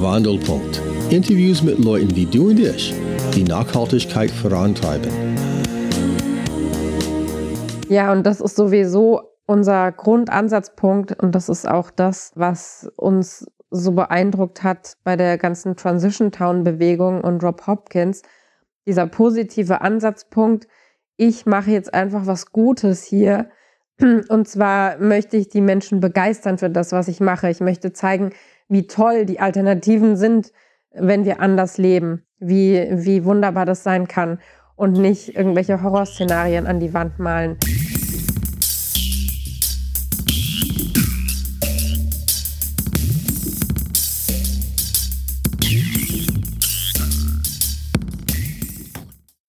Wandelpunkt. Interviews mit Leuten wie du und ich, die Nachhaltigkeit vorantreiben. Ja, und das ist sowieso unser Grundansatzpunkt und das ist auch das, was uns so beeindruckt hat bei der ganzen Transition Town Bewegung und Rob Hopkins. Dieser positive Ansatzpunkt, ich mache jetzt einfach was Gutes hier. Und zwar möchte ich die Menschen begeistern für das, was ich mache. Ich möchte zeigen, wie toll die Alternativen sind, wenn wir anders leben, wie, wie wunderbar das sein kann und nicht irgendwelche Horrorszenarien an die Wand malen.